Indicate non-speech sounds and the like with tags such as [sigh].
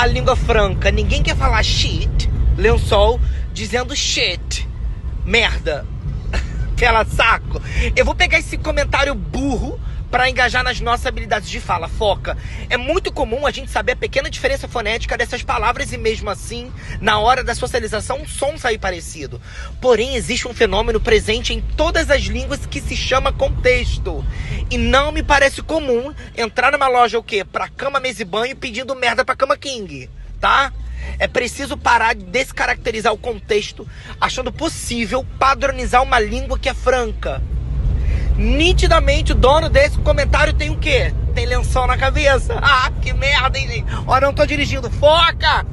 A língua franca, ninguém quer falar shit, lençol, dizendo shit. Merda. [laughs] Pela saco. Eu vou pegar esse comentário burro para engajar nas nossas habilidades de fala. Foca. É muito comum a gente saber a pequena diferença fonética dessas palavras e mesmo assim, na hora da socialização, um som sair parecido. Porém, existe um fenômeno presente em todas as línguas que se chama contexto. E não me parece comum entrar numa loja o quê? Pra cama, mesa e banho pedindo merda pra cama king, tá? É preciso parar de descaracterizar o contexto, achando possível padronizar uma língua que é franca. Nitidamente o dono desse comentário tem o quê? Tem lençol na cabeça. Ah, que merda, hein, gente? Olha, eu não tô dirigindo. Foca!